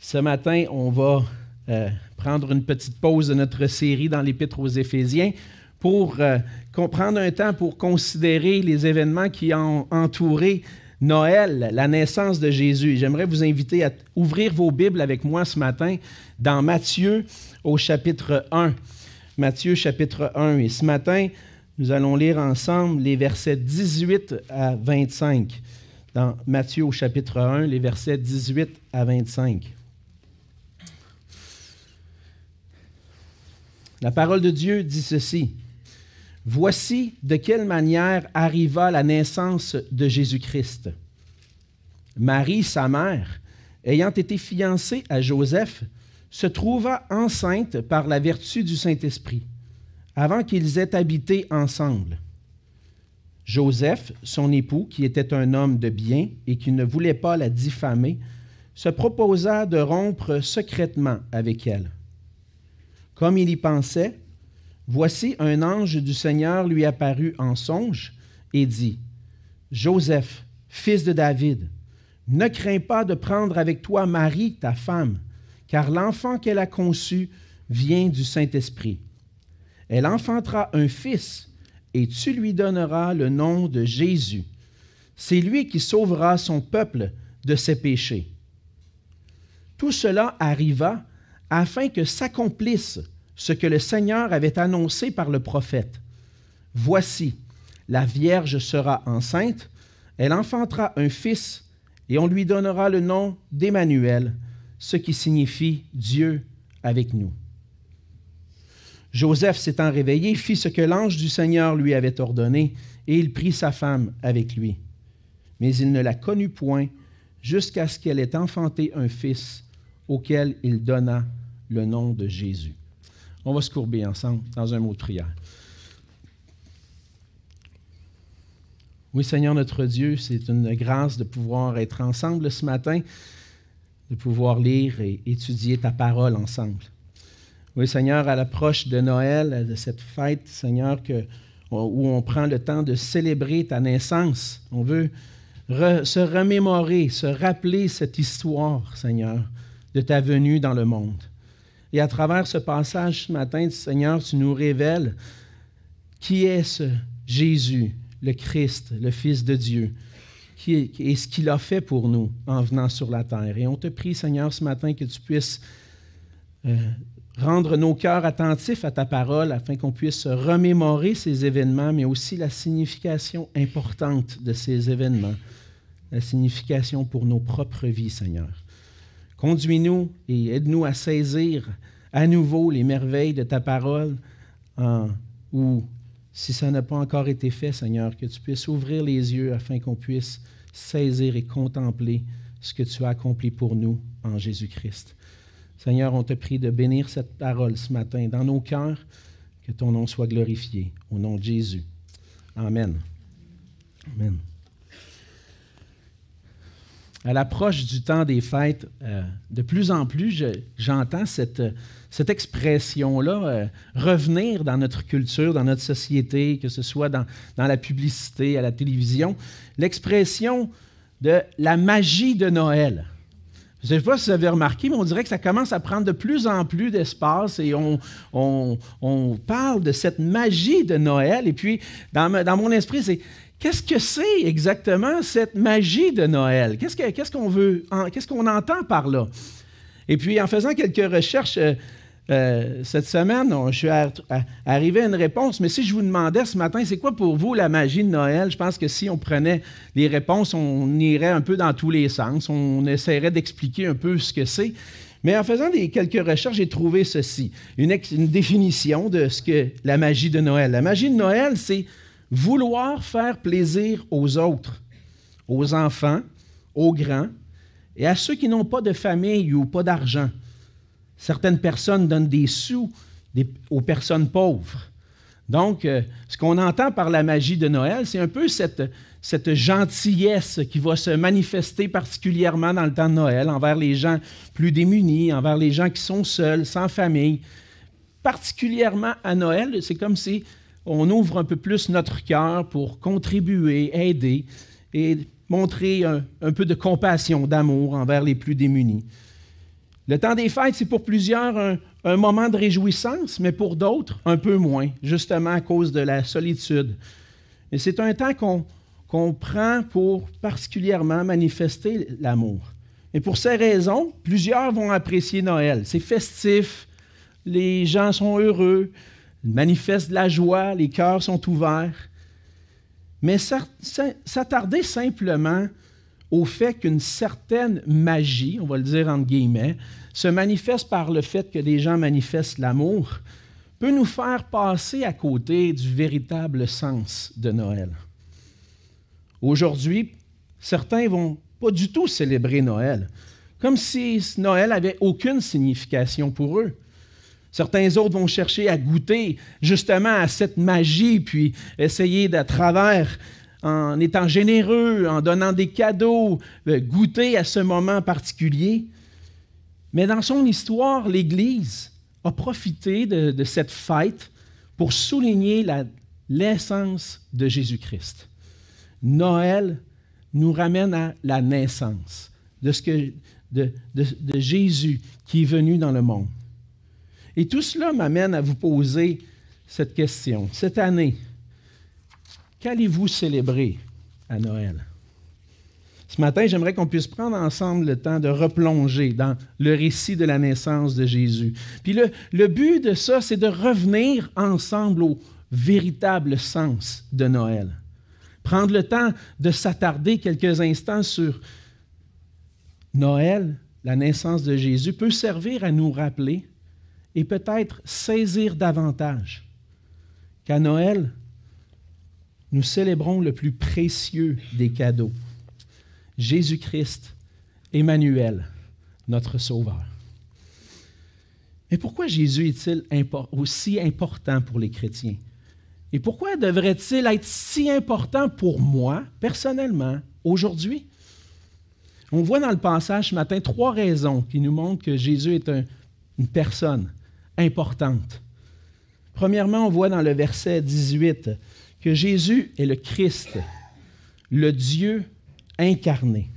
Ce matin, on va euh, prendre une petite pause de notre série dans l'Épître aux Éphésiens pour euh, prendre un temps pour considérer les événements qui ont entouré Noël, la naissance de Jésus. J'aimerais vous inviter à ouvrir vos Bibles avec moi ce matin dans Matthieu au chapitre 1. Matthieu chapitre 1. Et ce matin, nous allons lire ensemble les versets 18 à 25. Dans Matthieu au chapitre 1, les versets 18 à 25. La parole de Dieu dit ceci. Voici de quelle manière arriva la naissance de Jésus-Christ. Marie, sa mère, ayant été fiancée à Joseph, se trouva enceinte par la vertu du Saint-Esprit, avant qu'ils aient habité ensemble. Joseph, son époux, qui était un homme de bien et qui ne voulait pas la diffamer, se proposa de rompre secrètement avec elle. Comme il y pensait, voici un ange du Seigneur lui apparut en songe et dit, Joseph, fils de David, ne crains pas de prendre avec toi Marie, ta femme, car l'enfant qu'elle a conçu vient du Saint-Esprit. Elle enfantera un fils, et tu lui donneras le nom de Jésus. C'est lui qui sauvera son peuple de ses péchés. Tout cela arriva afin que s'accomplisse ce que le Seigneur avait annoncé par le prophète. Voici, la Vierge sera enceinte, elle enfantera un fils, et on lui donnera le nom d'Emmanuel, ce qui signifie Dieu avec nous. Joseph s'étant réveillé, fit ce que l'ange du Seigneur lui avait ordonné, et il prit sa femme avec lui. Mais il ne la connut point jusqu'à ce qu'elle ait enfanté un fils, auquel il donna le nom de Jésus. On va se courber ensemble dans un mot de prière. Oui, Seigneur notre Dieu, c'est une grâce de pouvoir être ensemble ce matin, de pouvoir lire et étudier ta parole ensemble. Oui, Seigneur, à l'approche de Noël, de cette fête, Seigneur, que, où on prend le temps de célébrer ta naissance, on veut se remémorer, se rappeler cette histoire, Seigneur, de ta venue dans le monde. Et à travers ce passage ce matin, Seigneur, tu nous révèles qui est ce Jésus, le Christ, le Fils de Dieu, qui et ce qu'il a fait pour nous en venant sur la terre. Et on te prie, Seigneur, ce matin que tu puisses euh, rendre nos cœurs attentifs à ta parole afin qu'on puisse remémorer ces événements, mais aussi la signification importante de ces événements, la signification pour nos propres vies, Seigneur. Conduis-nous et aide-nous à saisir à nouveau les merveilles de ta parole, ou si ça n'a pas encore été fait, Seigneur, que tu puisses ouvrir les yeux afin qu'on puisse saisir et contempler ce que tu as accompli pour nous en Jésus-Christ. Seigneur, on te prie de bénir cette parole ce matin dans nos cœurs, que ton nom soit glorifié. Au nom de Jésus. Amen. Amen à l'approche du temps des fêtes, euh, de plus en plus, j'entends cette, cette expression-là euh, revenir dans notre culture, dans notre société, que ce soit dans, dans la publicité, à la télévision, l'expression de la magie de Noël. Je ne sais pas si vous avez remarqué, mais on dirait que ça commence à prendre de plus en plus d'espace et on, on, on, parle de cette magie de Noël. Et puis, dans, dans mon esprit, c'est Qu'est-ce que c'est exactement cette magie de Noël? Qu'est-ce qu'on veut, qu'est-ce qu'on entend par là? Et puis, en faisant quelques recherches euh, euh, cette semaine, je suis arrivé à une réponse. Mais si je vous demandais ce matin, c'est quoi pour vous la magie de Noël? Je pense que si on prenait les réponses, on irait un peu dans tous les sens. On essaierait d'expliquer un peu ce que c'est. Mais en faisant des, quelques recherches, j'ai trouvé ceci, une, une définition de ce que la magie de Noël. La magie de Noël, c'est vouloir faire plaisir aux autres, aux enfants, aux grands et à ceux qui n'ont pas de famille ou pas d'argent. Certaines personnes donnent des sous aux personnes pauvres. Donc, euh, ce qu'on entend par la magie de Noël, c'est un peu cette, cette gentillesse qui va se manifester particulièrement dans le temps de Noël envers les gens plus démunis, envers les gens qui sont seuls, sans famille. Particulièrement à Noël, c'est comme si on ouvre un peu plus notre cœur pour contribuer, aider et montrer un, peu de compassion, d'amour envers les plus démunis. Le temps des fêtes, c'est pour plusieurs un, moment de réjouissance, mais pour d'autres, un peu moins, justement à cause de la solitude. Et c'est un temps qu'on prend pour particulièrement manifester l'amour. Et pour ces raisons, plusieurs vont apprécier Noël. C'est festif, les gens sont heureux, ils manifestent de la joie, les cœurs sont ouverts. Mais s'attarder simplement au fait qu'une certaine magie, on va le dire entre guillemets, se manifeste par le fait que des gens manifestent l'amour, peut nous faire passer à côté du véritable sens de Noël. Aujourd'hui, certains vont pas du tout célébrer Noël, comme si Noël avait aucune signification pour eux. Certains autres vont chercher à goûter justement à cette magie, puis essayer de travers en étant généreux, en donnant des cadeaux, goûter à ce moment particulier. Mais dans son histoire, l'Église a profité de, cette fête pour souligner l'essence de Jésus-Christ. Noël nous ramène à la naissance de, de Jésus qui est venu dans le monde. Et tout cela m'amène à vous poser cette question. Cette année, Qu'allez-vous célébrer à Noël? Ce matin, j'aimerais qu'on puisse prendre ensemble le temps de replonger dans le récit de la naissance de Jésus. Puis le, le but de ça, c'est de revenir ensemble au véritable sens de Noël. Prendre le temps de s'attarder quelques instants sur Noël, la naissance de Jésus, peut servir à nous rappeler et peut-être saisir davantage qu'à Noël, nous célébrons le plus précieux des cadeaux, Jésus-Christ, Emmanuel, notre Sauveur. Mais pourquoi Jésus est-il aussi important pour les chrétiens? Et pourquoi devrait-il être si important pour moi, personnellement, aujourd'hui? On voit dans le passage ce matin trois raisons qui nous montrent que Jésus est une personne importante. Premièrement, on voit dans le verset 18 que Jésus est le Christ, le Dieu incarné.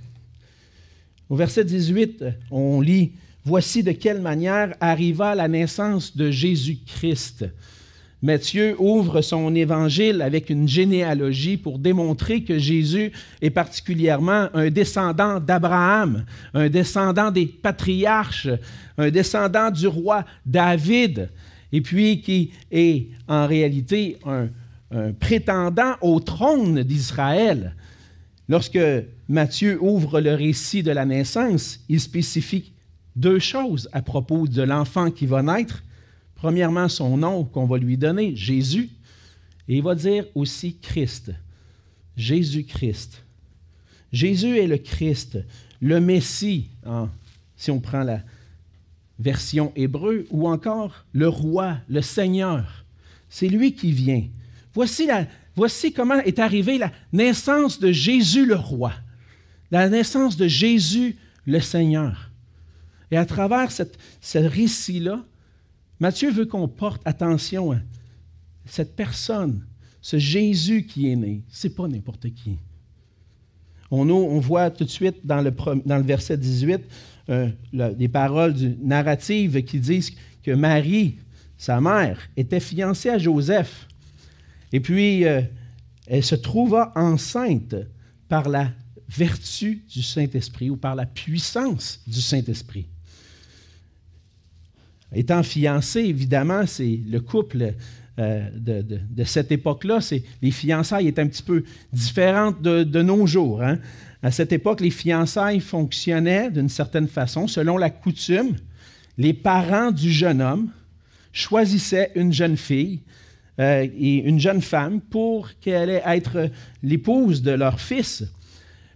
Au verset 18, on lit, Voici de quelle manière arriva la naissance de Jésus-Christ. Matthieu ouvre son évangile avec une généalogie pour démontrer que Jésus est particulièrement un descendant d'Abraham, un descendant des patriarches, un descendant du roi David, et puis qui est en réalité un, prétendant au trône d'Israël. Lorsque Matthieu ouvre le récit de la naissance, il spécifie deux choses à propos de l'enfant qui va naître. Premièrement, son nom qu'on va lui donner, Jésus, et il va dire aussi Christ, Jésus-Christ. Jésus est le Christ, le Messie, si on prend la version hébreu, ou encore le roi, le Seigneur. C'est lui qui vient. Voici, voici comment est arrivée la naissance de Jésus le roi, la naissance de Jésus le Seigneur. Et à travers ce récit-là, Matthieu veut qu'on porte attention à cette personne, ce Jésus qui est né. Ce n'est pas n'importe qui. On, voit tout de suite dans le, verset 18 euh, des paroles narratives qui disent que Marie, sa mère, était fiancée à Joseph. Et puis, euh, elle se trouva enceinte par la vertu du Saint-Esprit ou par la puissance du Saint-Esprit. Étant fiancée, évidemment, c'est le couple euh, de, cette époque-là. Les fiançailles étaient un petit peu différentes de, nos jours. Hein. À cette époque, les fiançailles fonctionnaient d'une certaine façon. Selon la coutume, les parents du jeune homme choisissaient une jeune fille euh, et une jeune femme pour qu'elle ait être l'épouse de leur fils.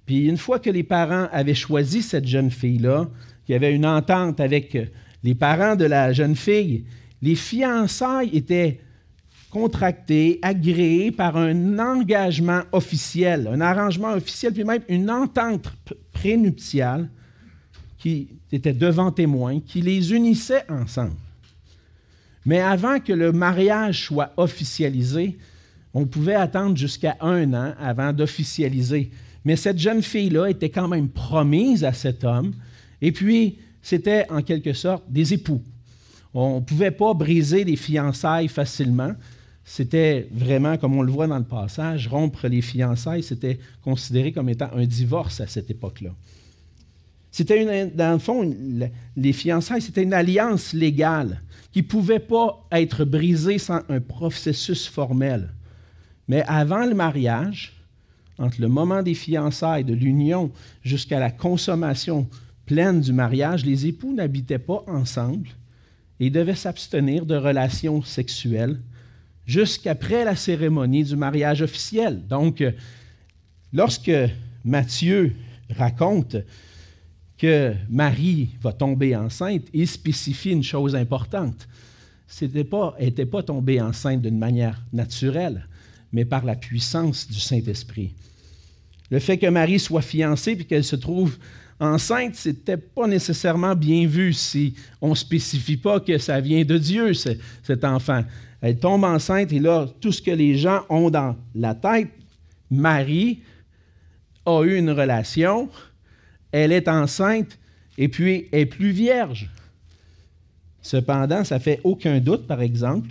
Puis une fois que les parents avaient choisi cette jeune fille-là, qu'il y avait une entente avec les parents de la jeune fille, les fiançailles étaient contractées, agréées par un engagement officiel, un arrangement officiel, puis même une entente prénuptiale qui était devant témoins, qui les unissait ensemble. Mais avant que le mariage soit officialisé, on pouvait attendre jusqu'à un an avant d'officialiser. Mais cette jeune fille-là était quand même promise à cet homme. Et puis, c'était en quelque sorte des époux. On ne pouvait pas briser les fiançailles facilement. C'était vraiment, comme on le voit dans le passage, rompre les fiançailles, c'était considéré comme étant un divorce à cette époque-là. C'était dans le fond, les fiançailles, c'était une alliance légale qui ne pouvait pas être brisée sans un processus formel. Mais avant le mariage, entre le moment des fiançailles, de l'union, jusqu'à la consommation pleine du mariage, les époux n'habitaient pas ensemble et devaient s'abstenir de relations sexuelles jusqu'après la cérémonie du mariage officiel. Donc, lorsque Matthieu raconte que Marie va tomber enceinte, il spécifie une chose importante. Elle n'était pas, pas tombée enceinte d'une manière naturelle, mais par la puissance du Saint-Esprit. Le fait que Marie soit fiancée et qu'elle se trouve enceinte, ce n'était pas nécessairement bien vu si on ne spécifie pas que ça vient de Dieu, cet enfant. Elle tombe enceinte et là, tout ce que les gens ont dans la tête, Marie a eu une relation, elle est enceinte et puis est plus vierge. Cependant, ça fait aucun doute, par exemple,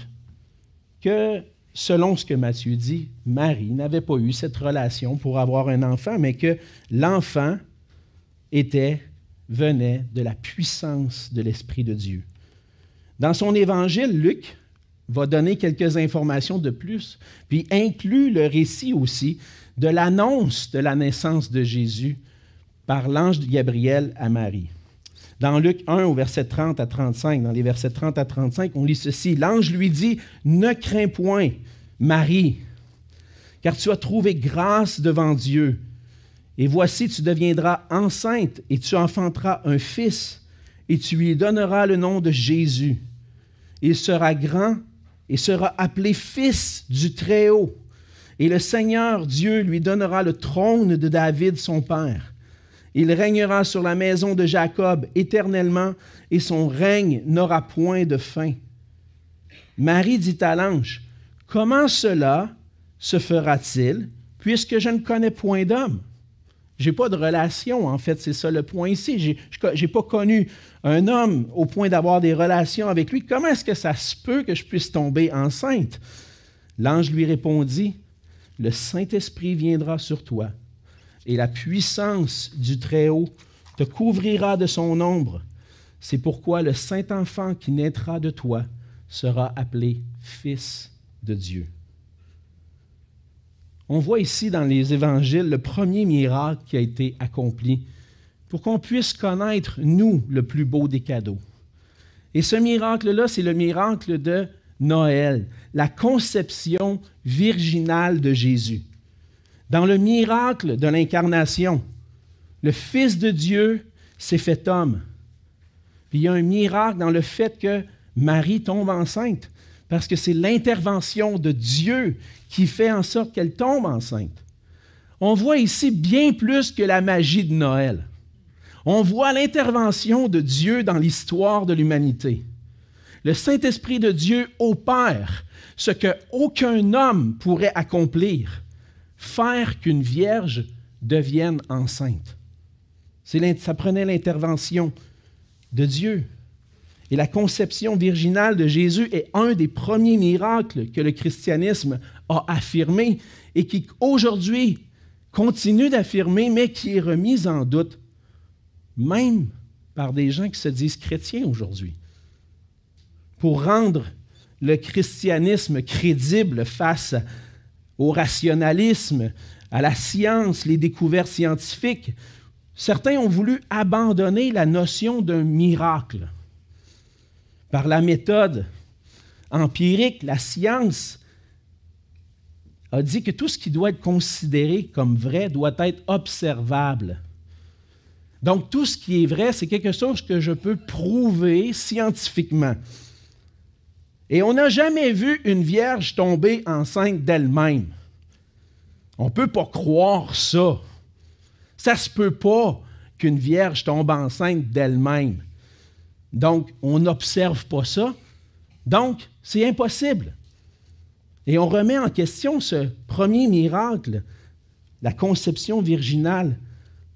que selon ce que Matthieu dit, Marie n'avait pas eu cette relation pour avoir un enfant, mais que l'enfant était, venait de la puissance de l'Esprit de Dieu. Dans son évangile, Luc va donner quelques informations de plus, puis inclut le récit aussi de l'annonce de la naissance de Jésus par l'ange Gabriel à Marie. Dans Luc 1, au verset 30 à 35, dans les versets 30 à 35, on lit ceci. L'ange lui dit, Ne crains point, Marie, car tu as trouvé grâce devant Dieu. Et voici, tu deviendras enceinte et tu enfanteras un fils, et tu lui donneras le nom de Jésus. Il sera grand et sera appelé fils du Très-Haut. Et le Seigneur Dieu lui donnera le trône de David, son père. Il régnera sur la maison de Jacob éternellement, et son règne n'aura point de fin. Marie dit à l'ange, Comment cela se fera-t-il, puisque je ne connais point d'homme? Je n'ai pas de relation, en fait, c'est ça le point ici. Je n'ai pas connu un homme au point d'avoir des relations avec lui. Comment est-ce que ça se peut que je puisse tomber enceinte? L'ange lui répondit, Le Saint-Esprit viendra sur toi, et la puissance du Très-Haut te couvrira de son ombre. C'est pourquoi le Saint-Enfant qui naîtra de toi sera appelé Fils de Dieu. On voit ici dans les évangiles le premier miracle qui a été accompli pour qu'on puisse connaître, nous, le plus beau des cadeaux. Et ce miracle-là, c'est le miracle de Noël, la conception virginale de Jésus. Dans le miracle de l'incarnation, le Fils de Dieu s'est fait homme. Il y a un miracle dans le fait que Marie tombe enceinte, parce que c'est l'intervention de Dieu qui fait en sorte qu'elle tombe enceinte. On voit ici bien plus que la magie de Noël. On voit l'intervention de Dieu dans l'histoire de l'humanité. Le Saint-Esprit de Dieu opère ce que aucun homme pourrait accomplir, faire qu'une vierge devienne enceinte. Ça prenait l'intervention de Dieu. Et la conception virginale de Jésus est un des premiers miracles que le christianisme a affirmé et qui aujourd'hui continue d'affirmer, mais qui est remis en doute, même par des gens qui se disent chrétiens aujourd'hui. Pour rendre le christianisme crédible face au rationalisme, à la science, les découvertes scientifiques, certains ont voulu abandonner la notion d'un miracle. Par la méthode empirique, la science a dit que tout ce qui doit être considéré comme vrai doit être observable. Donc tout ce qui est vrai, c'est quelque chose que je peux prouver scientifiquement. Et on n'a jamais vu une vierge tomber enceinte d'elle-même. On ne peut pas croire ça. Ça se peut pas qu'une vierge tombe enceinte d'elle-même. Donc, on n'observe pas ça. Donc, c'est impossible. Et on remet en question ce premier miracle, la conception virginale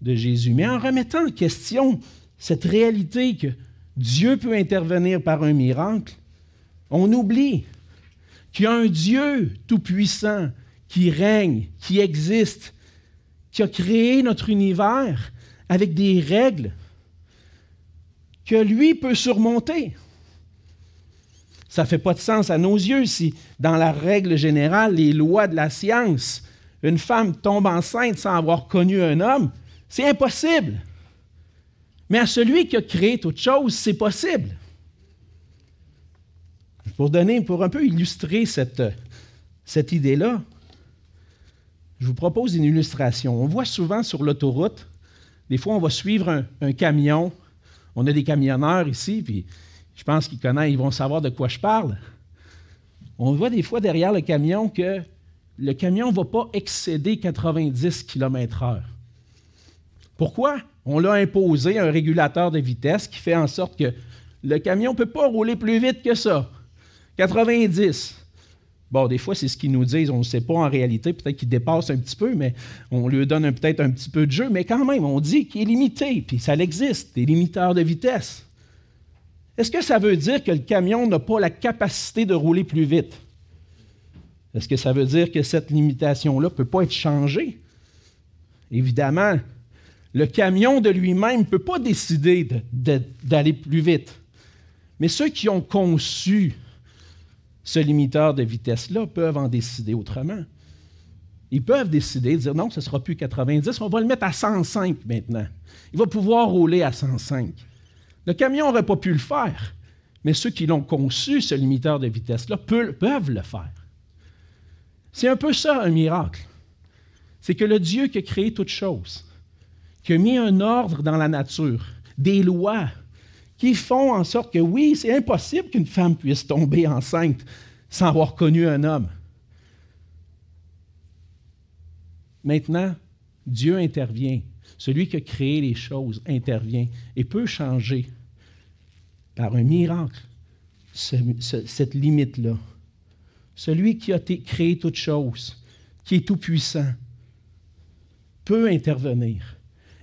de Jésus. Mais en remettant en question cette réalité que Dieu peut intervenir par un miracle, on oublie qu'il y a un Dieu tout-puissant qui règne, qui existe, qui a créé notre univers avec des règles que lui peut surmonter. Ça ne fait pas de sens à nos yeux si, dans la règle générale, les lois de la science, une femme tombe enceinte sans avoir connu un homme, c'est impossible. Mais à celui qui a créé toute chose, c'est possible. Pour donner, pour un peu illustrer cette, idée-là, je vous propose une illustration. On voit souvent sur l'autoroute, des fois on va suivre un, un camion. On a des camionneurs ici, puis je pense qu'ils connaissent, ils vont savoir de quoi je parle. On voit des fois derrière le camion que le camion ne va pas excéder 90 km/h. Pourquoi? On l'a imposé un régulateur de vitesse qui fait en sorte que le camion ne peut pas rouler plus vite que ça. 90. Bon, des fois, c'est ce qu'ils nous disent, on ne sait pas en réalité, peut-être qu'il dépasse un petit peu, mais on lui donne peut-être un petit peu de jeu, mais quand même, on dit qu'il est limité, puis ça existe, des limiteurs de vitesse. Est-ce que ça veut dire que le camion n'a pas la capacité de rouler plus vite? Est-ce que ça veut dire que cette limitation-là ne peut pas être changée? Évidemment, le camion de lui-même ne peut pas décider d'aller plus vite. Mais ceux qui ont conçu ce limiteur de vitesse-là peuvent en décider autrement. Ils peuvent décider de dire non, ce ne sera plus 90, on va le mettre à 105 maintenant. Il va pouvoir rouler à 105. Le camion n'aurait pas pu le faire, mais ceux qui l'ont conçu, ce limiteur de vitesse-là, peuvent le faire. C'est un peu ça un miracle. C'est que le Dieu qui a créé toutes choses, qui a mis un ordre dans la nature, des lois qui font en sorte que oui, c'est impossible qu'une femme puisse tomber enceinte sans avoir connu un homme. Maintenant, Dieu intervient. Celui qui a créé les choses intervient et peut changer par un miracle, cette limite-là. Celui qui a créé toutes choses, qui est tout-puissant, peut intervenir.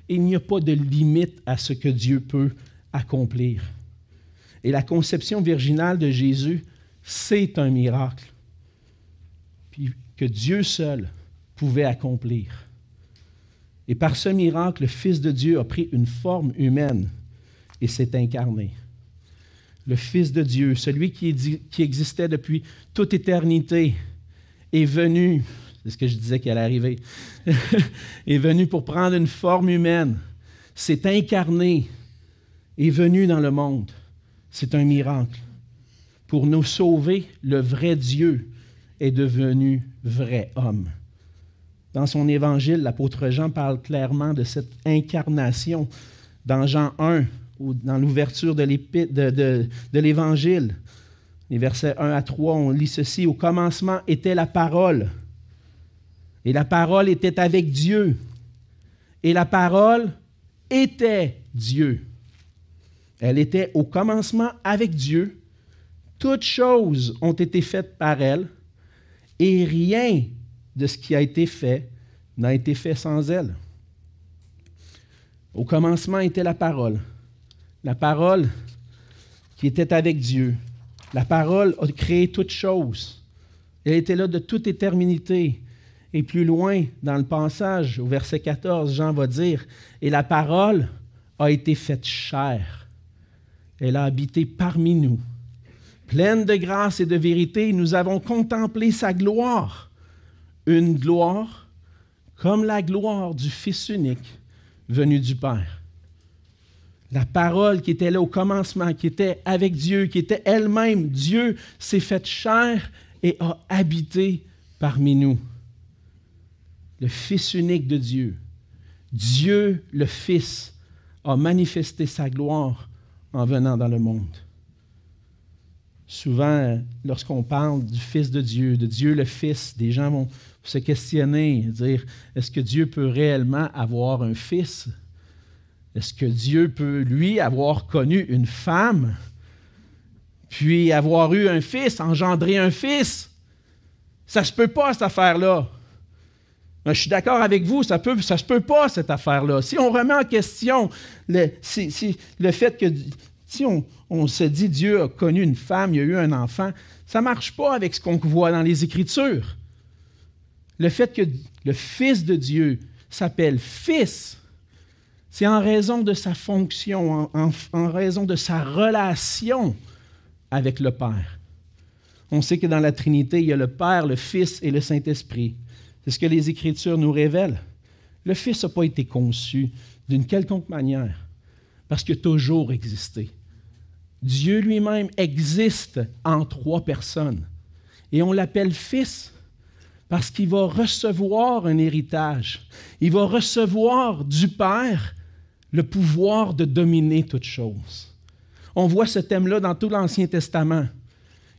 Il n'y a pas de limite à ce que Dieu peut accomplir. Et la conception virginale de Jésus, c'est un miracle que Dieu seul pouvait accomplir. Et par ce miracle, le Fils de Dieu a pris une forme humaine et s'est incarné le Fils de Dieu, celui qui, existait depuis toute éternité, est venu, c'est ce que je disais qu'il allait arriver, est venu pour prendre une forme humaine, s'est incarné, est venu dans le monde. C'est un miracle. Pour nous sauver, le vrai Dieu est devenu vrai homme. Dans son évangile, l'apôtre Jean parle clairement de cette incarnation. Dans Jean 1, ou dans l'ouverture de l'Évangile. Les versets 1 à 3, on lit ceci. Au commencement était la parole. Et la parole était avec Dieu. Et la parole était Dieu. Elle était au commencement avec Dieu. Toutes choses ont été faites par elle. Et rien de ce qui a été fait n'a été fait sans elle. Au commencement était la parole la parole qui était avec Dieu. La parole a créé toutes choses. Elle était là de toute éternité. Et plus loin dans le passage, au verset 14, Jean va dire, Et la parole a été faite chair. Elle a habité parmi nous. Pleine de grâce et de vérité, nous avons contemplé sa gloire. Une gloire comme la gloire du Fils unique venu du Père la parole qui était là au commencement, qui était avec Dieu, qui était elle-même Dieu, s'est faite chair et a habité parmi nous. Le Fils unique de Dieu, Dieu le Fils, a manifesté sa gloire en venant dans le monde. Souvent, lorsqu'on parle du Fils de Dieu, de Dieu le Fils, des gens vont se questionner, dire, est-ce que Dieu peut réellement avoir un fils? Est-ce que Dieu peut, lui, avoir connu une femme, puis avoir eu un fils, engendrer un fils? Ça ne se peut pas, cette affaire-là. Je suis d'accord avec vous, ça ne se peut pas, cette affaire-là. Si on remet en question le, fait que si on, on, se dit Dieu a connu une femme, il a eu un enfant, ça ne marche pas avec ce qu'on voit dans les Écritures. Le fait que le Fils de Dieu s'appelle Fils, c'est en raison de sa fonction, en, raison de sa relation avec le Père. On sait que dans la Trinité, il y a le Père, le Fils et le Saint-Esprit. C'est ce que les Écritures nous révèlent. Le Fils n'a pas été conçu d'une quelconque manière, parce qu'il a toujours existé. Dieu lui-même existe en trois personnes. Et on l'appelle Fils parce qu'il va recevoir un héritage. Il va recevoir du Père le pouvoir de dominer toutes choses. On voit ce thème-là dans tout l'Ancien Testament,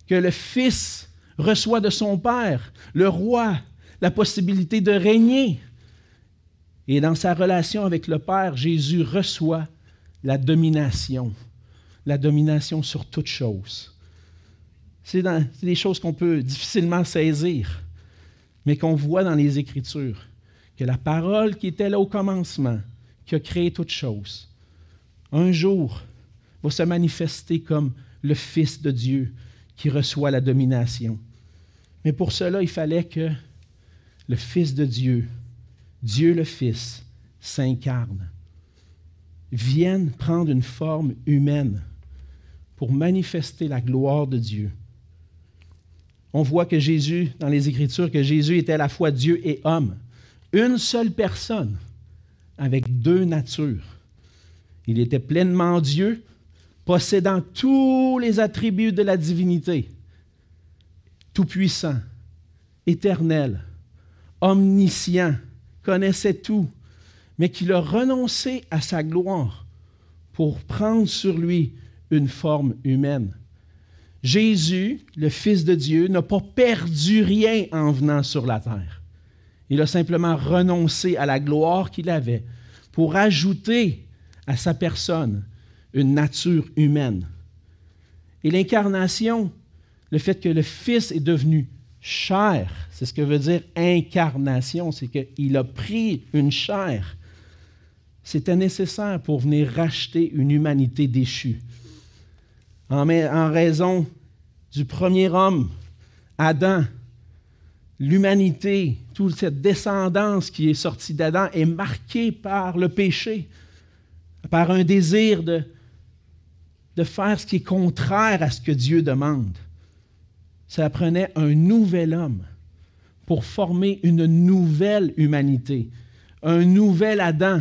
que le Fils reçoit de son Père, le roi, la possibilité de régner. Et dans sa relation avec le Père, Jésus reçoit la domination, la domination sur toutes choses. C'est des choses qu'on peut difficilement saisir, mais qu'on voit dans les Écritures, que la parole qui était là au commencement, qui a créé toutes choses, un jour va se manifester comme le Fils de Dieu qui reçoit la domination. Mais pour cela, il fallait que le Fils de Dieu, Dieu le Fils, s'incarne, vienne prendre une forme humaine pour manifester la gloire de Dieu. On voit que Jésus, dans les Écritures, que Jésus était à la fois Dieu et homme. Une seule personne avec deux natures. Il était pleinement Dieu, possédant tous les attributs de la divinité, tout-puissant, éternel, omniscient, connaissait tout, mais qu'il a renoncé à sa gloire pour prendre sur lui une forme humaine. Jésus, le Fils de Dieu, n'a pas perdu rien en venant sur la terre. Il a simplement renoncé à la gloire qu'il avait pour ajouter à sa personne une nature humaine. Et l'incarnation, le fait que le Fils est devenu chair, c'est ce que veut dire incarnation, c'est qu'il a pris une chair. C'était nécessaire pour venir racheter une humanité déchue. En, en raison du premier homme, Adam, l'humanité, toute cette descendance qui est sortie d'Adam est marquée par le péché, par un désir de, de faire ce qui est contraire à ce que Dieu demande. Ça prenait un nouvel homme pour former une nouvelle humanité, un nouvel Adam.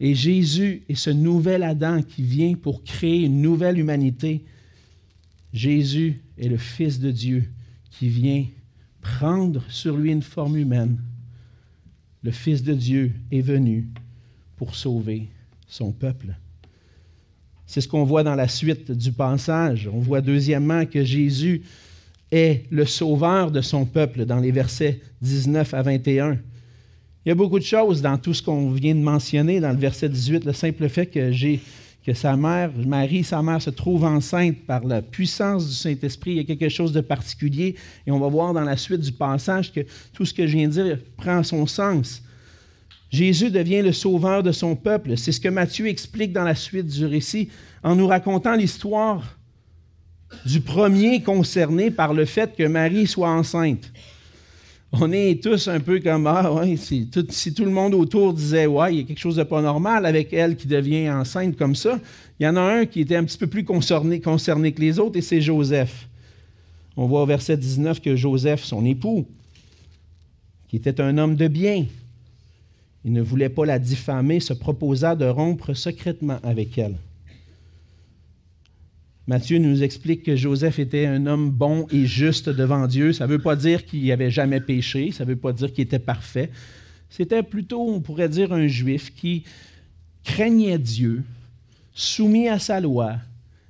Et Jésus est ce nouvel Adam qui vient pour créer une nouvelle humanité. Jésus est le Fils de Dieu qui vient prendre sur lui une forme humaine, le Fils de Dieu est venu pour sauver son peuple. C'est ce qu'on voit dans la suite du passage. On voit deuxièmement que Jésus est le sauveur de son peuple dans les versets 19 à 21. Il y a beaucoup de choses dans tout ce qu'on vient de mentionner dans le verset 18. Le simple fait que que sa mère, Marie, sa mère, se trouve enceinte par la puissance du Saint-Esprit. Il y a quelque chose de particulier. Et on va voir dans la suite du passage que tout ce que je viens de dire prend son sens. Jésus devient le sauveur de son peuple. C'est ce que Matthieu explique dans la suite du récit en nous racontant l'histoire du premier concerné par le fait que Marie soit enceinte on est tous un peu comme Ah, ouais, si tout, si tout le monde autour disait Ouais, il y a quelque chose de pas normal avec elle qui devient enceinte comme ça, il y en a un qui était un petit peu plus concerné, concerné que les autres et c'est Joseph. On voit au verset 19 que Joseph, son époux, qui était un homme de bien, il ne voulait pas la diffamer, se proposa de rompre secrètement avec elle. Matthieu nous explique que Joseph était un homme bon et juste devant Dieu. Ça ne veut pas dire qu'il n'avait jamais péché, ça ne veut pas dire qu'il était parfait. C'était plutôt, on pourrait dire, un juif qui craignait Dieu, soumis à sa loi,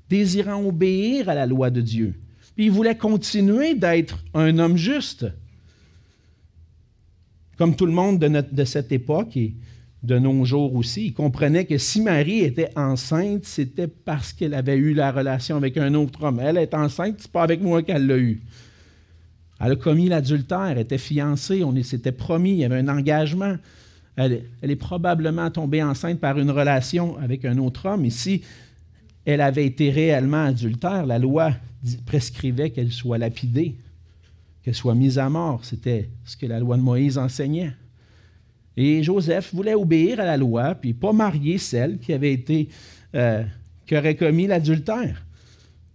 désirant obéir à la loi de Dieu. Puis il voulait continuer d'être un homme juste. Comme tout le monde de, cette époque, et de nos jours aussi. Il comprenait que si Marie était enceinte, c'était parce qu'elle avait eu la relation avec un autre homme. Elle est enceinte, c'est pas avec moi qu'elle l'a eu. Elle a commis l'adultère, était fiancée, on s'était promis, il y avait un engagement. Elle, elle, est probablement tombée enceinte par une relation avec un autre homme. Et si elle avait été réellement adultère, la loi prescrivait qu'elle soit lapidée, qu'elle soit mise à mort. C'était ce que la loi de Moïse enseignait. Et Joseph voulait obéir à la loi, puis pas marier celle qui avait été, euh, qui aurait commis l'adultère.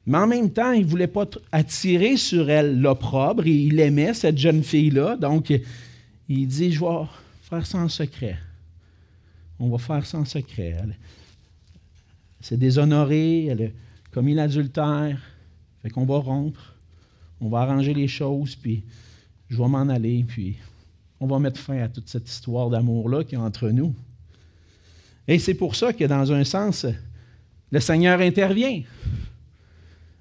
Mais en même temps, il ne voulait pas attirer sur elle l'opprobre et il aimait cette jeune fille-là. Donc, il dit Je vais faire ça en secret. On va faire ça en secret. Elle s'est déshonorée, elle a commis l'adultère. Fait qu'on va rompre, on va arranger les choses, puis je vais m'en aller, puis on va mettre fin à toute cette histoire d'amour-là qui est entre nous. Et c'est pour ça que, dans un sens, le Seigneur intervient.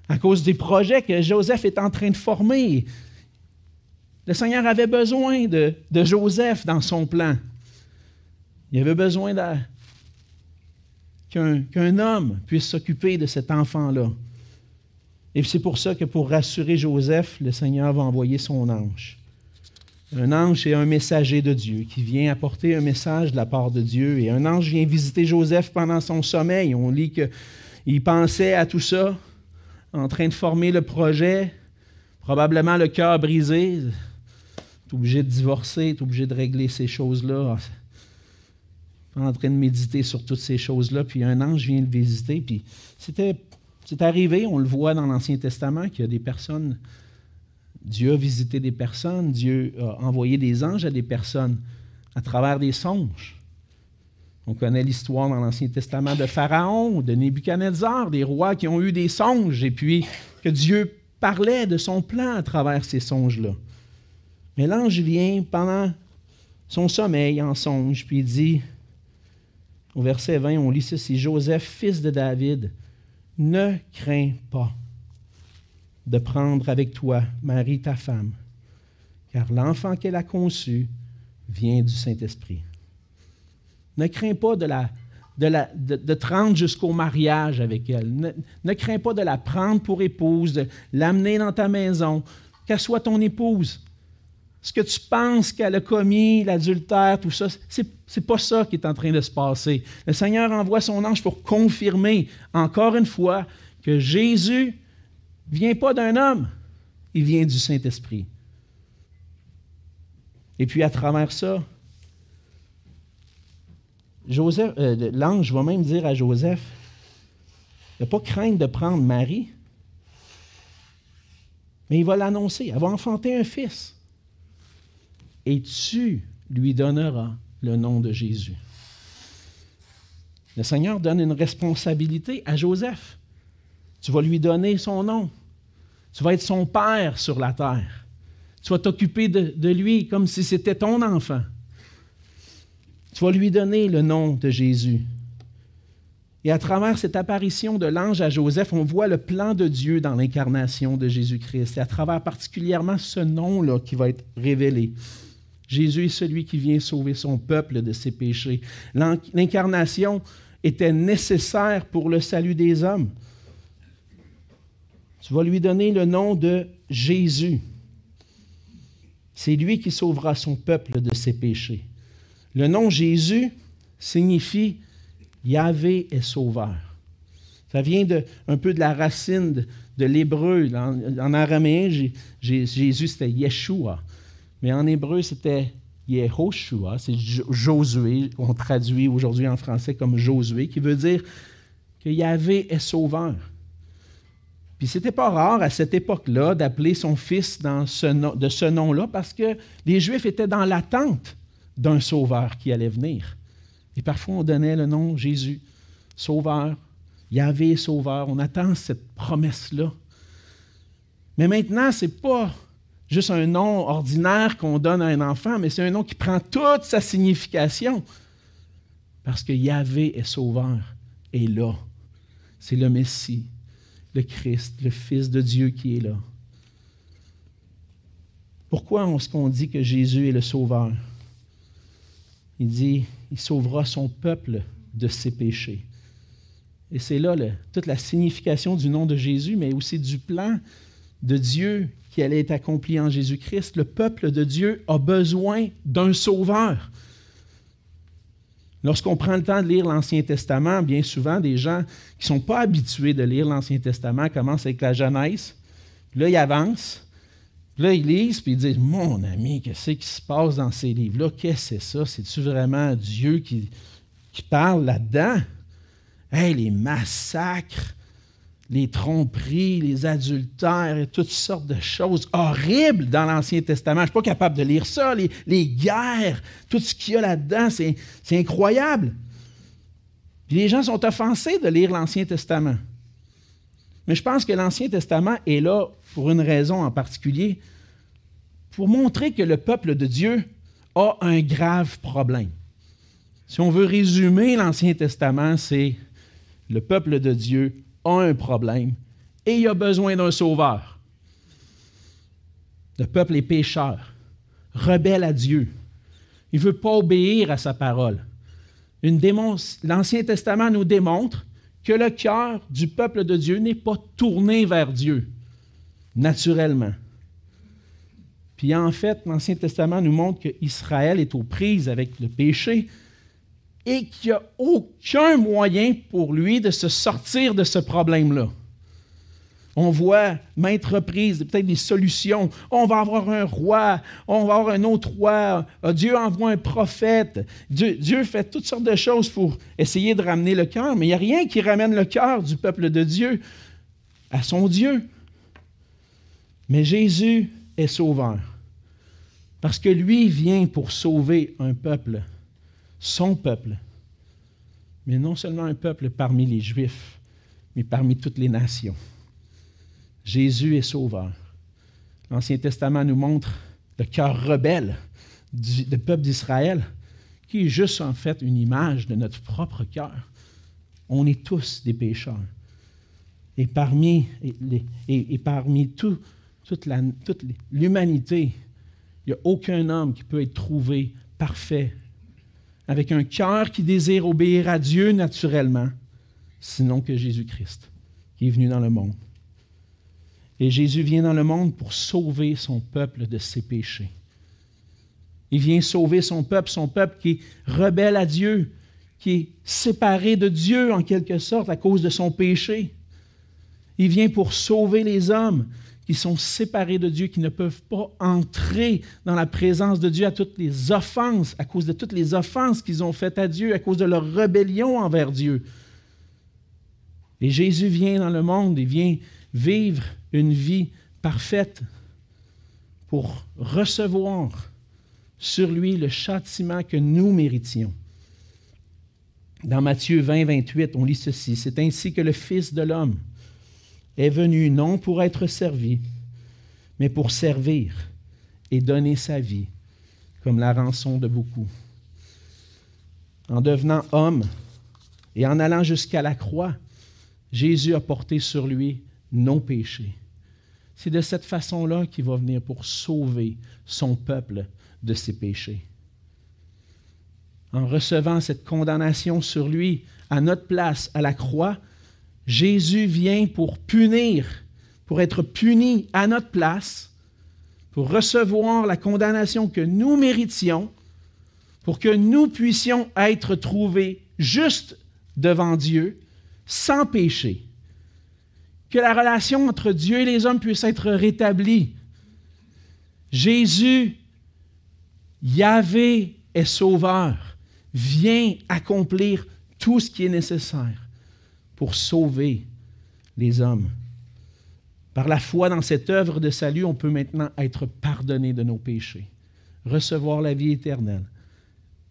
À cause des projets que Joseph est en train de former. Le Seigneur avait besoin de, Joseph dans son plan. Il avait besoin qu'un homme puisse s'occuper de cet enfant-là. Et c'est pour ça que pour rassurer Joseph, le Seigneur va envoyer son ange. Un ange est un messager de Dieu qui vient apporter un message de la part de Dieu. Et un ange vient visiter Joseph pendant son sommeil. On lit qu'il pensait à tout ça, en train de former le projet, probablement le cœur brisé. Tu obligé de divorcer, tu obligé de régler ces choses-là. En train de méditer sur toutes ces choses-là. Puis un ange vient le visiter. Puis c'était, c'est arrivé, on le voit dans l'Ancien Testament, qu'il y a des personnes Dieu a visité des personnes, Dieu a envoyé des anges à des personnes à travers des songes. On connaît l'histoire dans l'Ancien Testament de Pharaon, de Nebuchadnezzar, des rois qui ont eu des songes, et puis que Dieu parlait de son plan à travers ces songes-là. Mais l'ange vient pendant son sommeil en songe, puis il dit, au verset 20, on lit ceci, Joseph, fils de David, ne crains pas de prendre avec toi Marie, ta femme, car l'enfant qu'elle a conçu vient du Saint-Esprit. Ne crains pas de, la, de, jusqu'au mariage avec elle. Ne, crains pas de la prendre pour épouse, de l'amener dans ta maison, qu'elle soit ton épouse. Ce que tu penses qu'elle a commis, l'adultère, tout ça, ce n'est pas ça qui est en train de se passer. Le Seigneur envoie son ange pour confirmer, encore une fois, que Jésus vient pas d'un homme, il vient du Saint-Esprit. Et puis à travers ça, euh, l'ange va même dire à Joseph, n'a pas crainte de prendre Marie, mais il va l'annoncer, elle va enfanter un fils. Et tu lui donneras le nom de Jésus. Le Seigneur donne une responsabilité à Joseph. Tu vas lui donner son nom. Tu vas être son père sur la terre. Tu vas t'occuper de, lui comme si c'était ton enfant. Tu vas lui donner le nom de Jésus. Et à travers cette apparition de l'ange à Joseph, on voit le plan de Dieu dans l'incarnation de Jésus-Christ. Et à travers particulièrement ce nom-là qui va être révélé. Jésus est celui qui vient sauver son peuple de ses péchés. L'incarnation était nécessaire pour le salut des hommes. Tu vas lui donner le nom de Jésus. C'est lui qui sauvera son peuple de ses péchés. Le nom Jésus signifie Yahvé est sauveur. Ça vient de, un peu de la racine de, l'hébreu. En, araméen, Jésus, c'était Yeshua. Mais en hébreu, c'était Yehoshua. C'est Josué. On traduit aujourd'hui en français comme Josué, qui veut dire que Yahvé est sauveur. Puis c'était pas rare à cette époque-là d'appeler son fils de ce nom-là parce que les Juifs étaient dans l'attente d'un sauveur qui allait venir. Et parfois on donnait le nom Jésus, sauveur, Yahvé sauveur. On attend cette promesse-là. Mais maintenant, ce n'est pas juste un nom ordinaire qu'on donne à un enfant, mais c'est un nom qui prend toute sa signification. Parce que Yahvé est sauveur. Et là, c'est le Messie le Christ, le Fils de Dieu qui est là. Pourquoi est-ce qu'on dit que Jésus est le Sauveur? Il dit, il sauvera son peuple de ses péchés. Et c'est là toute la signification du nom de Jésus, mais aussi du plan de Dieu qui allait être accompli en Jésus-Christ. Le peuple de Dieu a besoin d'un sauveur. Lorsqu'on prend le temps de lire l'Ancien Testament, bien souvent, des gens qui ne sont pas habitués de lire l'Ancien Testament commencent avec la Genèse. Là, ils avancent. Là, ils lisent, puis ils disent Mon ami, qu'est-ce qui se passe dans ces livres-là? Qu'est-ce que c'est ça? C'est-tu vraiment Dieu qui, qui parle là-dedans? Hey, les massacres, les tromperies, les adultères toutes sortes de choses horribles dans l'Ancien Testament. Je ne suis pas capable de lire ça, les, guerres, tout ce qu'il y a là-dedans, c'est, incroyable. les gens sont offensés de lire l'Ancien Testament. Mais je pense que l'Ancien Testament est là pour une raison en particulier, pour montrer que le peuple de Dieu a un grave problème. Si on veut résumer l'Ancien Testament, c'est le peuple de Dieu a un problème et il a besoin d'un sauveur. Le peuple est pécheur, rebelle à Dieu. Il ne veut pas obéir à sa parole. L'Ancien Testament nous démontre que le cœur du peuple de Dieu n'est pas tourné vers Dieu, naturellement. Puis en fait, l'Ancien Testament nous montre qu'Israël est aux prises avec le péché, et qu'il n'y a aucun moyen pour lui de se sortir de ce problème-là. On voit maintes reprises, peut-être des solutions. On va avoir un roi, on va avoir un autre roi. Ah, Dieu envoie un prophète. Dieu, Dieu fait toutes sortes de choses pour essayer de ramener le cœur, mais il n'y a rien qui ramène le cœur du peuple de Dieu à son Dieu. Mais Jésus est sauveur. Parce que lui vient pour sauver un peuple son peuple, mais non seulement un peuple parmi les Juifs, mais parmi toutes les nations. Jésus est sauveur. L'Ancien Testament nous montre le cœur rebelle du, peuple d'Israël, qui est juste en fait une image de notre propre cœur. On est tous des pécheurs. Et parmi, toute l'humanité, il n'y a aucun homme qui peut être trouvé parfait avec un cœur qui désire obéir à Dieu naturellement, sinon que Jésus-Christ, qui est venu dans le monde. Et Jésus vient dans le monde pour sauver son peuple de ses péchés. Il vient sauver son peuple, son peuple qui est rebelle à Dieu, qui est séparé de Dieu en quelque sorte à cause de son péché. Il vient pour sauver les hommes qui sont séparés de Dieu, qui ne peuvent pas entrer dans la présence de Dieu à toutes les offenses, à cause de toutes les offenses qu'ils ont faites à Dieu, à cause de leur rébellion envers Dieu. Et Jésus vient dans le monde, il vient vivre une vie parfaite pour recevoir sur lui le châtiment que nous méritions. Dans Matthieu 20, 28, on lit ceci, C'est ainsi que le Fils de l'homme est venu non pour être servi, mais pour servir et donner sa vie comme la rançon de beaucoup. En devenant homme et en allant jusqu'à la croix, Jésus a porté sur lui nos péchés. C'est de cette façon-là qu'il va venir pour sauver son peuple de ses péchés. En recevant cette condamnation sur lui à notre place à la croix, Jésus vient pour punir, pour être puni à notre place, pour recevoir la condamnation que nous méritions, pour que nous puissions être trouvés justes devant Dieu, sans péché. Que la relation entre Dieu et les hommes puisse être rétablie. Jésus, Yahvé est sauveur, vient accomplir tout ce qui est nécessaire pour sauver les hommes. Par la foi dans cette œuvre de salut, on peut maintenant être pardonné de nos péchés, recevoir la vie éternelle.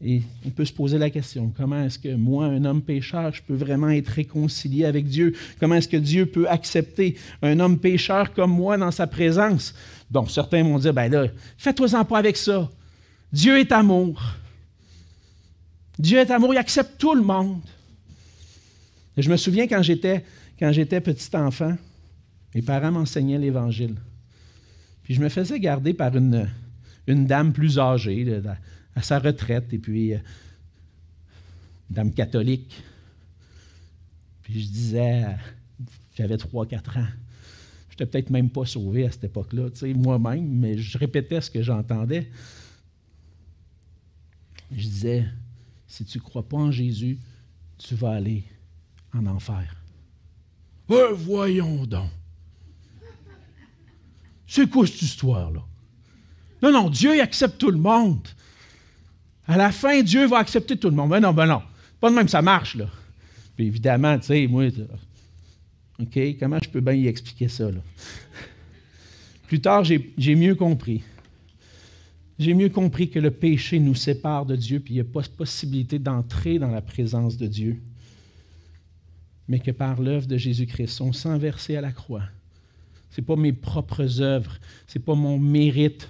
Et on peut se poser la question, comment est-ce que moi, un homme pécheur, je peux vraiment être réconcilié avec Dieu? Comment est-ce que Dieu peut accepter un homme pécheur comme moi dans sa présence? Bon, certains vont dire, ben là, fais-toi-en pas avec ça. Dieu est amour. Dieu est amour, il accepte tout le monde. Je me souviens quand j'étais, j'étais petit enfant, mes parents m'enseignaient l'Évangile. Puis je me faisais garder par une, dame plus âgée, à sa retraite, et puis euh, dame catholique. Puis je disais, j'avais 3-4 ans, Je n'étais peut-être même pas sauvé à cette époque-là, moi-même, mais je répétais ce que j'entendais. Je disais, si tu ne crois pas en Jésus, tu vas aller en enfer. Voyons donc. C'est quoi cette histoire-là? Non, non, Dieu accepte tout le monde. À la fin, Dieu va accepter tout le monde. Ben non, ben non. Pas de même, ça marche, là. Puis évidemment, tu sais, moi, OK, comment je peux bien y expliquer ça, là? Plus tard, j'ai mieux compris. J'ai mieux compris que le péché nous sépare de Dieu, puis il n'y a pas possibilité d'entrer dans la présence de Dieu, mais que par l'œuvre de Jésus-Christ, on s'en versé à la croix. Ce n'est pas mes propres œuvres, ce n'est pas mon mérite,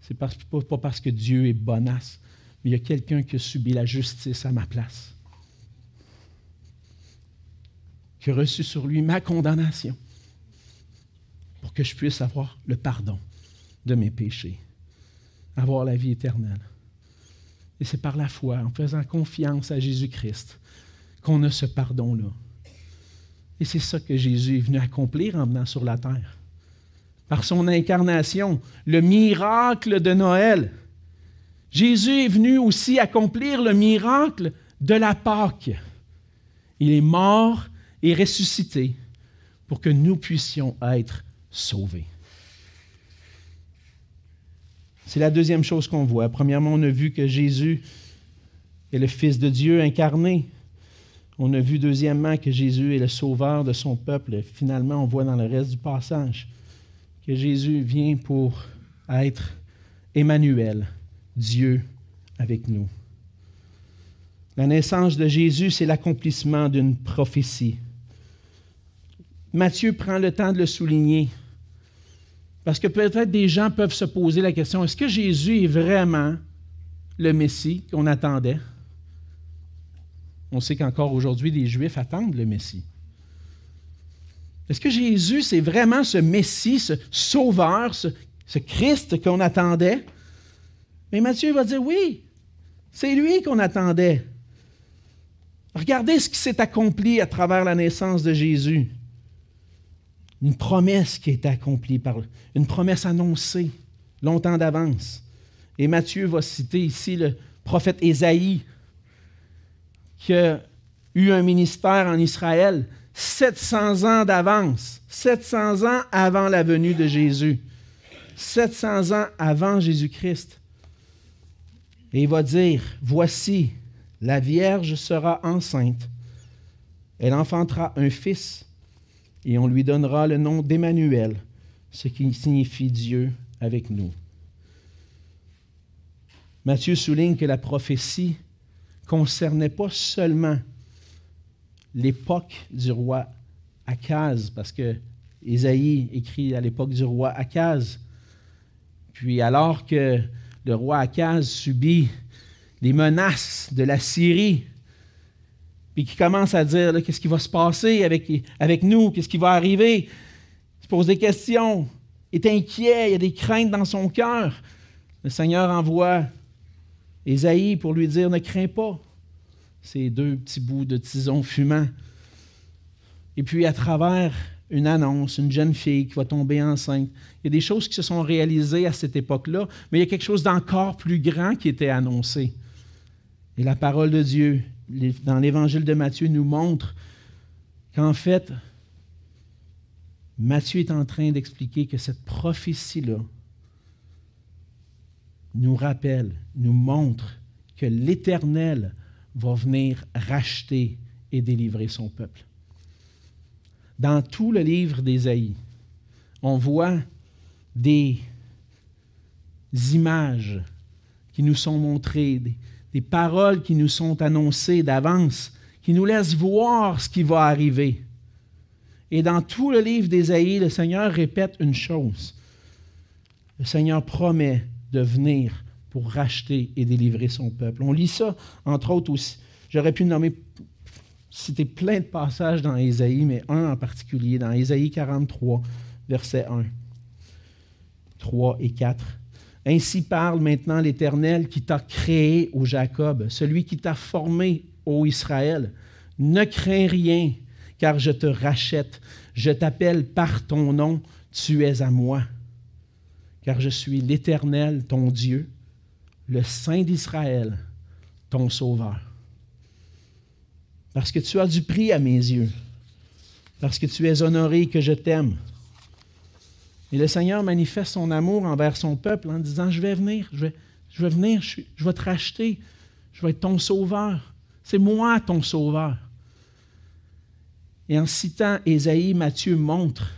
ce n'est pas, pas parce que Dieu est bonasse, mais il y a quelqu'un qui a subi la justice à ma place, qui a reçu sur lui ma condamnation pour que je puisse avoir le pardon de mes péchés avoir la vie éternelle. Et c'est par la foi, en faisant confiance à Jésus-Christ, qu'on a ce pardon-là. Et c'est ça que Jésus est venu accomplir en venant sur la terre. Par son incarnation, le miracle de Noël. Jésus est venu aussi accomplir le miracle de la Pâque. Il est mort et ressuscité pour que nous puissions être sauvés. C'est la deuxième chose qu'on voit. Premièrement, on a vu que Jésus est le Fils de Dieu incarné. On a vu deuxièmement que Jésus est le sauveur de son peuple. Finalement, on voit dans le reste du passage que Jésus vient pour être Emmanuel, Dieu avec nous. La naissance de Jésus, c'est l'accomplissement d'une prophétie. Matthieu prend le temps de le souligner. Parce que peut-être des gens peuvent se poser la question, est-ce que Jésus est vraiment le Messie qu'on attendait? On sait qu'encore aujourd'hui, des Juifs attendent le Messie. Est-ce que Jésus, c'est vraiment ce Messie, ce Sauveur, ce, Christ qu'on attendait? Mais Matthieu va dire oui, c'est lui qu'on attendait. Regardez ce qui s'est accompli à travers la naissance de Jésus une promesse qui été accomplie, par, une promesse annoncée longtemps d'avance. Et Matthieu va citer ici le prophète Ésaïe, qui a eu un ministère en Israël 700 ans d'avance, 700 ans avant la venue de Jésus, 700 ans avant Jésus-Christ. Et il va dire, voici, la Vierge sera enceinte, elle enfantera un fils et on lui donnera le nom d'Emmanuel, ce qui signifie Dieu avec nous. Matthieu souligne que la prophétie concernait pas seulement l'époque du roi Akaz, parce que Ésaïe écrit à l'époque du roi Akaz. Puis alors que le roi Akaz subit les menaces de la Syrie, puis qui commence à dire qu'est-ce qui va se passer avec, avec nous, qu'est-ce qui va arriver? Il se pose des questions, est inquiet, il y a des craintes dans son cœur. Le Seigneur envoie Ésaïe pour lui dire Ne crains pas. Ces deux petits bouts de tison fumant. Et puis, à travers une annonce, une jeune fille qui va tomber enceinte, il y a des choses qui se sont réalisées à cette époque-là, mais il y a quelque chose d'encore plus grand qui était annoncé. Et la parole de Dieu dans l'évangile de Matthieu nous montre qu'en fait, Matthieu est en train d'expliquer que cette prophétie-là nous rappelle, nous montre que l'Éternel va venir racheter et délivrer son peuple. Dans tout le livre d'Ésaïe, on voit des images qui nous sont montrées, des, paroles qui nous sont annoncées d'avance, qui nous laissent voir ce qui va arriver. Et dans tout le livre d'Ésaïe, le Seigneur répète une chose. Le Seigneur promet de venir pour racheter et délivrer son peuple. On lit ça, entre autres aussi. J'aurais pu nommer, citer plein de passages dans Ésaïe, mais un en particulier, dans Ésaïe 43, versets 1, 3 et 4. Ainsi parle maintenant l'Éternel qui t'a créé, au Jacob, celui qui t'a formé, ô Israël. Ne crains rien, car je te rachète. Je t'appelle par ton nom, tu es à moi. Car je suis l'Éternel, ton Dieu, le Saint d'Israël, ton Sauveur. Parce que tu as du prix à mes yeux, parce que tu es honoré, que je t'aime. Et le Seigneur manifeste son amour envers son peuple en disant, je vais venir, je vais, venir, je, je vais te racheter, je vais être ton sauveur. C'est moi ton sauveur. Et en citant Ésaïe, Matthieu montre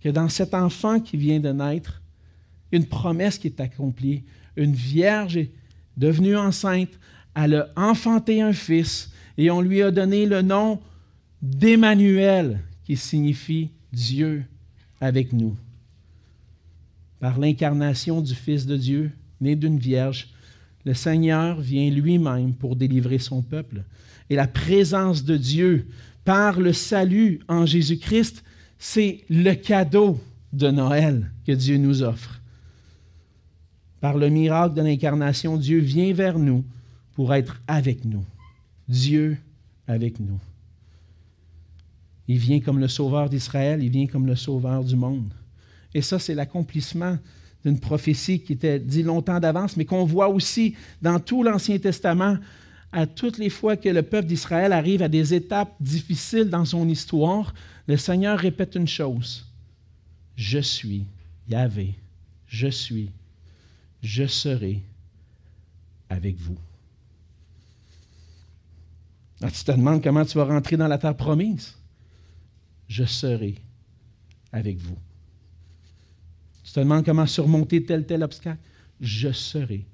que dans cet enfant qui vient de naître, une promesse qui est accomplie. Une vierge est devenue enceinte, elle a enfanté un fils et on lui a donné le nom d'Emmanuel, qui signifie Dieu avec nous. Par l'incarnation du Fils de Dieu, né d'une vierge, le Seigneur vient lui-même pour délivrer son peuple. Et la présence de Dieu par le salut en Jésus-Christ, c'est le cadeau de Noël que Dieu nous offre. Par le miracle de l'incarnation, Dieu vient vers nous pour être avec nous. Dieu avec nous. Il vient comme le sauveur d'Israël, il vient comme le sauveur du monde. Et ça, c'est l'accomplissement d'une prophétie qui était dit longtemps d'avance, mais qu'on voit aussi dans tout l'Ancien Testament, à toutes les fois que le peuple d'Israël arrive à des étapes difficiles dans son histoire, le Seigneur répète une chose. Je suis Yahvé, je suis, je serai avec vous. Tu te demandes comment tu vas rentrer dans la terre promise? Je serai avec vous. Tu te demandes comment surmonter tel tel obstacle? Je serai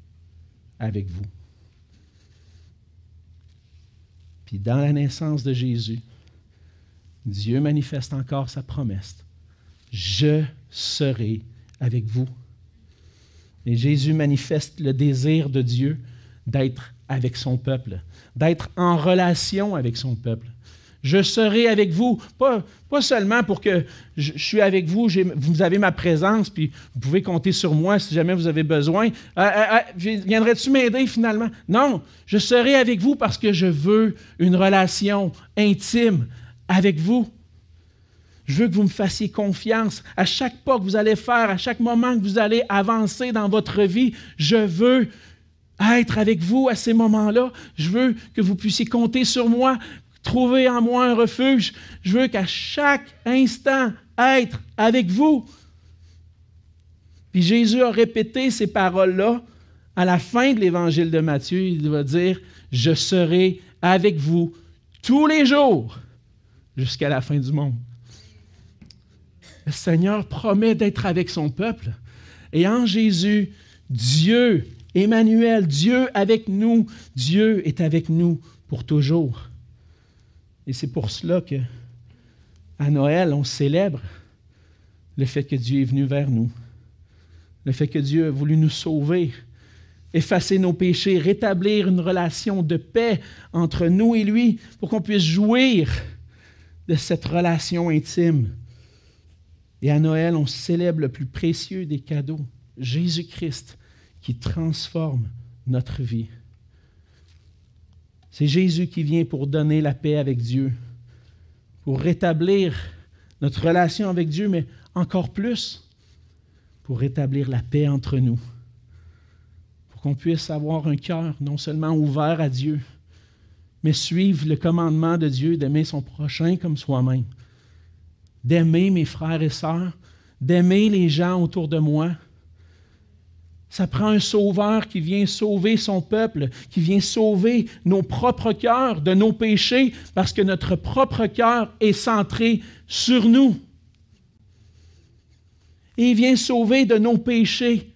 avec vous. Puis dans la naissance de Jésus, Dieu manifeste encore sa promesse. Je serai avec vous. Et Jésus manifeste le désir de Dieu d'être avec son peuple, d'être en relation avec son peuple. Je serai avec vous, pas, pas seulement pour que je, suis avec vous, vous avez ma présence, puis vous pouvez compter sur moi si jamais vous avez besoin. Euh, euh, euh, viendrais-tu m'aider finalement? Non, je serai avec vous parce que je veux une relation intime avec vous. Je veux que vous me fassiez confiance à chaque pas que vous allez faire, à chaque moment que vous allez avancer dans votre vie. Je veux être avec vous à ces moments-là. Je veux que vous puissiez compter sur moi, trouver en moi un refuge. Je veux qu'à chaque instant être avec vous. Puis Jésus a répété ces paroles-là à la fin de l'évangile de Matthieu. Il va dire, je serai avec vous tous les jours jusqu'à la fin du monde. Le Seigneur promet d'être avec son peuple. Et en Jésus, Dieu, Emmanuel, Dieu avec nous, Dieu est avec nous pour toujours. Et c'est pour cela que à Noël, on célèbre le fait que Dieu est venu vers nous, le fait que Dieu a voulu nous sauver, effacer nos péchés, rétablir une relation de paix entre nous et lui pour qu'on puisse jouir de cette relation intime. Et à Noël, on célèbre le plus précieux des cadeaux, Jésus-Christ, qui transforme notre vie. C'est Jésus qui vient pour donner la paix avec Dieu, pour rétablir notre relation avec Dieu, mais encore plus, pour rétablir la paix entre nous, pour qu'on puisse avoir un cœur non seulement ouvert à Dieu, mais suivre le commandement de Dieu d'aimer son prochain comme soi-même, d'aimer mes frères et sœurs, d'aimer les gens autour de moi, ça prend un sauveur qui vient sauver son peuple, qui vient sauver nos propres cœurs de nos péchés, parce que notre propre cœur est centré sur nous. Et il vient sauver de nos péchés,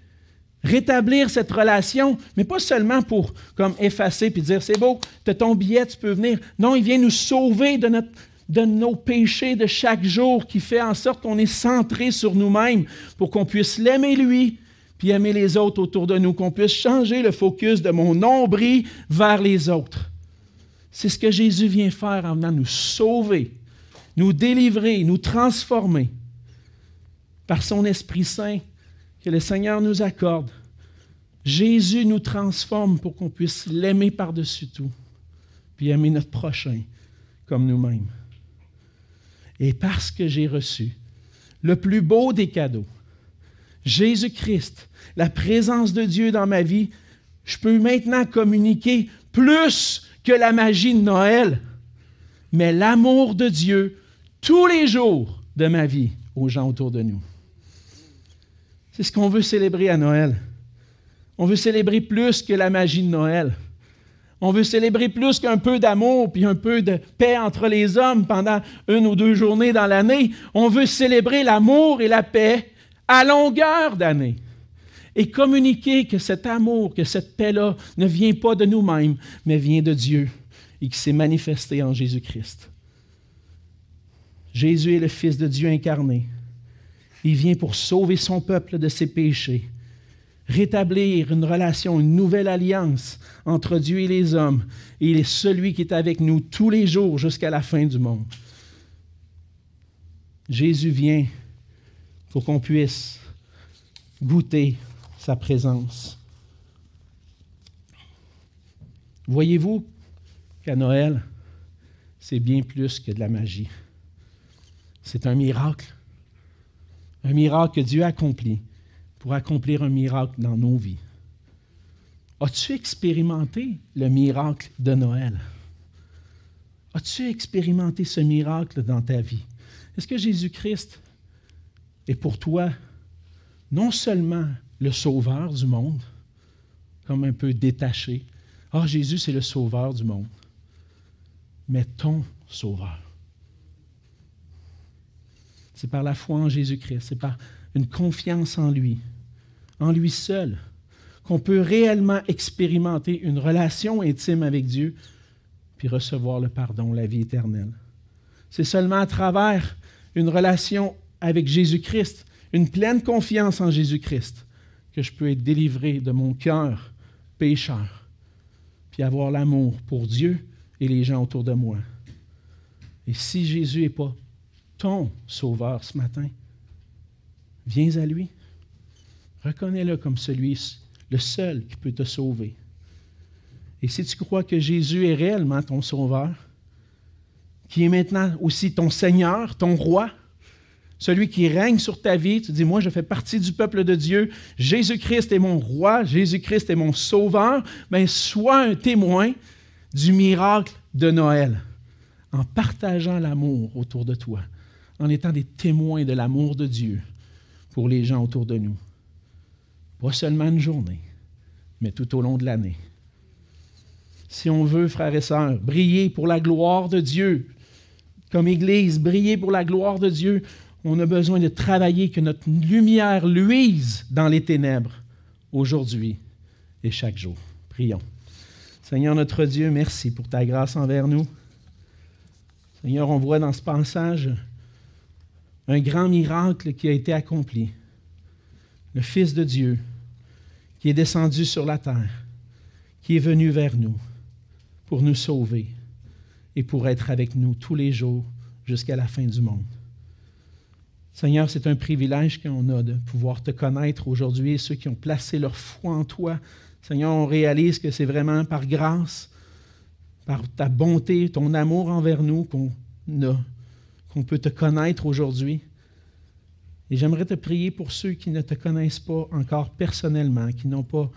rétablir cette relation, mais pas seulement pour comme effacer puis dire c'est beau, tu as ton billet, tu peux venir. Non, il vient nous sauver de, notre, de nos péchés de chaque jour, qui fait en sorte qu'on est centré sur nous-mêmes pour qu'on puisse l'aimer lui, puis aimer les autres autour de nous, qu'on puisse changer le focus de mon nombril vers les autres. C'est ce que Jésus vient faire en venant nous sauver, nous délivrer, nous transformer par son Esprit Saint que le Seigneur nous accorde. Jésus nous transforme pour qu'on puisse l'aimer par-dessus tout, puis aimer notre prochain comme nous-mêmes. Et parce que j'ai reçu le plus beau des cadeaux, Jésus-Christ, la présence de Dieu dans ma vie, je peux maintenant communiquer plus que la magie de Noël, mais l'amour de Dieu tous les jours de ma vie aux gens autour de nous. C'est ce qu'on veut célébrer à Noël. On veut célébrer plus que la magie de Noël. On veut célébrer plus qu'un peu d'amour puis un peu de paix entre les hommes pendant une ou deux journées dans l'année. On veut célébrer l'amour et la paix à longueur d'année et communiquer que cet amour, que cette paix-là ne vient pas de nous-mêmes, mais vient de Dieu et qui s'est manifesté en Jésus-Christ. Jésus est le Fils de Dieu incarné. Il vient pour sauver son peuple de ses péchés, rétablir une relation, une nouvelle alliance entre Dieu et les hommes. Et il est celui qui est avec nous tous les jours jusqu'à la fin du monde. Jésus vient pour qu'on puisse goûter sa présence. Voyez-vous qu'à Noël, c'est bien plus que de la magie. C'est un miracle. Un miracle que Dieu a accompli pour accomplir un miracle dans nos vies. As-tu expérimenté le miracle de Noël? As-tu expérimenté ce miracle dans ta vie? Est-ce que Jésus-Christ est pour toi non seulement le sauveur du monde, comme un peu détaché. Ah, Jésus, c'est le sauveur du monde. Mais ton sauveur. C'est par la foi en Jésus-Christ, c'est par une confiance en lui, en lui seul, qu'on peut réellement expérimenter une relation intime avec Dieu, puis recevoir le pardon, la vie éternelle. C'est seulement à travers une relation avec Jésus-Christ, une pleine confiance en Jésus-Christ, que je peux être délivré de mon cœur pécheur, puis avoir l'amour pour Dieu et les gens autour de moi. Et si Jésus n'est pas ton sauveur ce matin, viens à lui. Reconnais-le comme celui, le seul qui peut te sauver. Et si tu crois que Jésus est réellement ton sauveur, qui est maintenant aussi ton Seigneur, ton roi, celui qui règne sur ta vie. Tu dis, moi, je fais partie du peuple de Dieu. Jésus-Christ est mon roi. Jésus-Christ est mon sauveur. Mais sois un témoin du miracle de Noël en partageant l'amour autour de toi, en étant des témoins de l'amour de Dieu pour les gens autour de nous. Pas seulement une journée, mais tout au long de l'année. Si on veut, frères et sœurs, briller pour la gloire de Dieu, comme Église, briller pour la gloire de Dieu, on a besoin de travailler, que notre lumière luise dans les ténèbres aujourd'hui et chaque jour. Prions. Seigneur notre Dieu, merci pour ta grâce envers nous. Seigneur, on voit dans ce passage un grand miracle qui a été accompli. Le Fils de Dieu qui est descendu sur la terre, qui est venu vers nous pour nous sauver et pour être avec nous tous les jours jusqu'à la fin du monde. Seigneur, c'est un privilège qu'on a de pouvoir te connaître aujourd'hui, ceux qui ont placé leur foi en toi. Seigneur, on réalise que c'est vraiment par grâce, par ta bonté, ton amour envers nous qu'on a, qu'on peut te connaître aujourd'hui. Et j'aimerais te prier pour ceux qui ne te connaissent pas encore personnellement, qui n'ont pas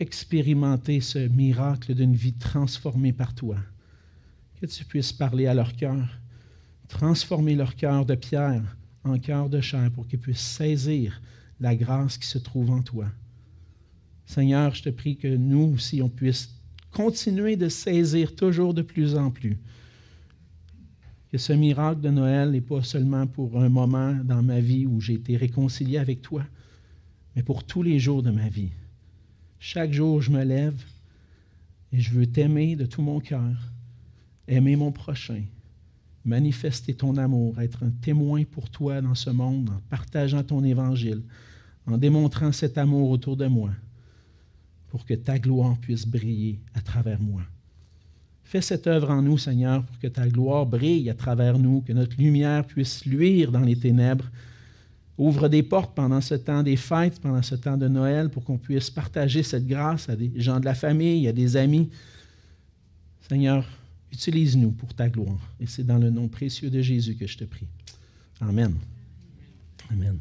expérimenté ce miracle d'une vie transformée par toi. Que tu puisses parler à leur cœur, transformer leur cœur de pierre en cœur de chair pour qu'ils puissent saisir la grâce qui se trouve en toi. Seigneur, je te prie que nous aussi, on puisse continuer de saisir toujours de plus en plus que ce miracle de Noël n'est pas seulement pour un moment dans ma vie où j'ai été réconcilié avec toi, mais pour tous les jours de ma vie. Chaque jour, je me lève et je veux t'aimer de tout mon cœur, aimer mon prochain, manifester ton amour, être un témoin pour toi dans ce monde, en partageant ton évangile, en démontrant cet amour autour de moi, pour que ta gloire puisse briller à travers moi. Fais cette œuvre en nous, Seigneur, pour que ta gloire brille à travers nous, que notre lumière puisse luire dans les ténèbres. Ouvre des portes pendant ce temps des fêtes, pendant ce temps de Noël, pour qu'on puisse partager cette grâce à des gens de la famille, à des amis. Seigneur, Utilise-nous pour ta gloire. Et c'est dans le nom précieux de Jésus que je te prie. Amen. Amen.